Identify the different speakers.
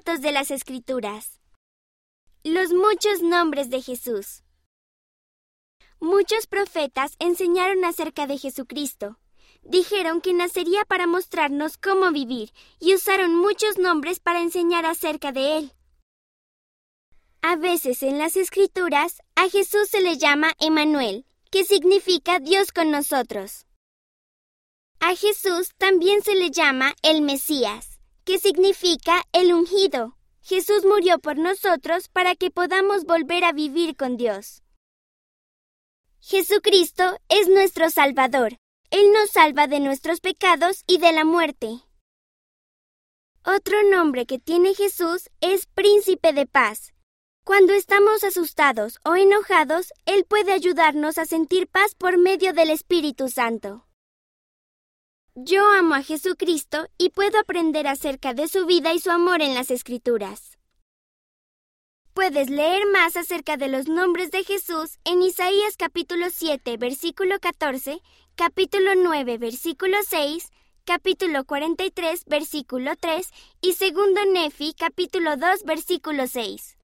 Speaker 1: de las Escrituras. Los muchos nombres de Jesús. Muchos profetas enseñaron acerca de Jesucristo. Dijeron que nacería para mostrarnos cómo vivir y usaron muchos nombres para enseñar acerca de él. A veces en las Escrituras a Jesús se le llama Emanuel, que significa Dios con nosotros. A Jesús también se le llama el Mesías, que significa el ungido. Jesús murió por nosotros para que podamos volver a vivir con Dios. Jesucristo es nuestro Salvador. Él nos salva de nuestros pecados y de la muerte. Otro nombre que tiene Jesús es Príncipe de Paz. Cuando estamos asustados o enojados, Él puede ayudarnos a sentir paz por medio del Espíritu Santo. Yo amo a Jesucristo y puedo aprender acerca de su vida y su amor en las Escrituras. Puedes leer más acerca de los nombres de Jesús en Isaías capítulo 7, versículo 14, capítulo 9, versículo 6, capítulo 43, versículo 3 y segundo Nefi capítulo 2, versículo 6.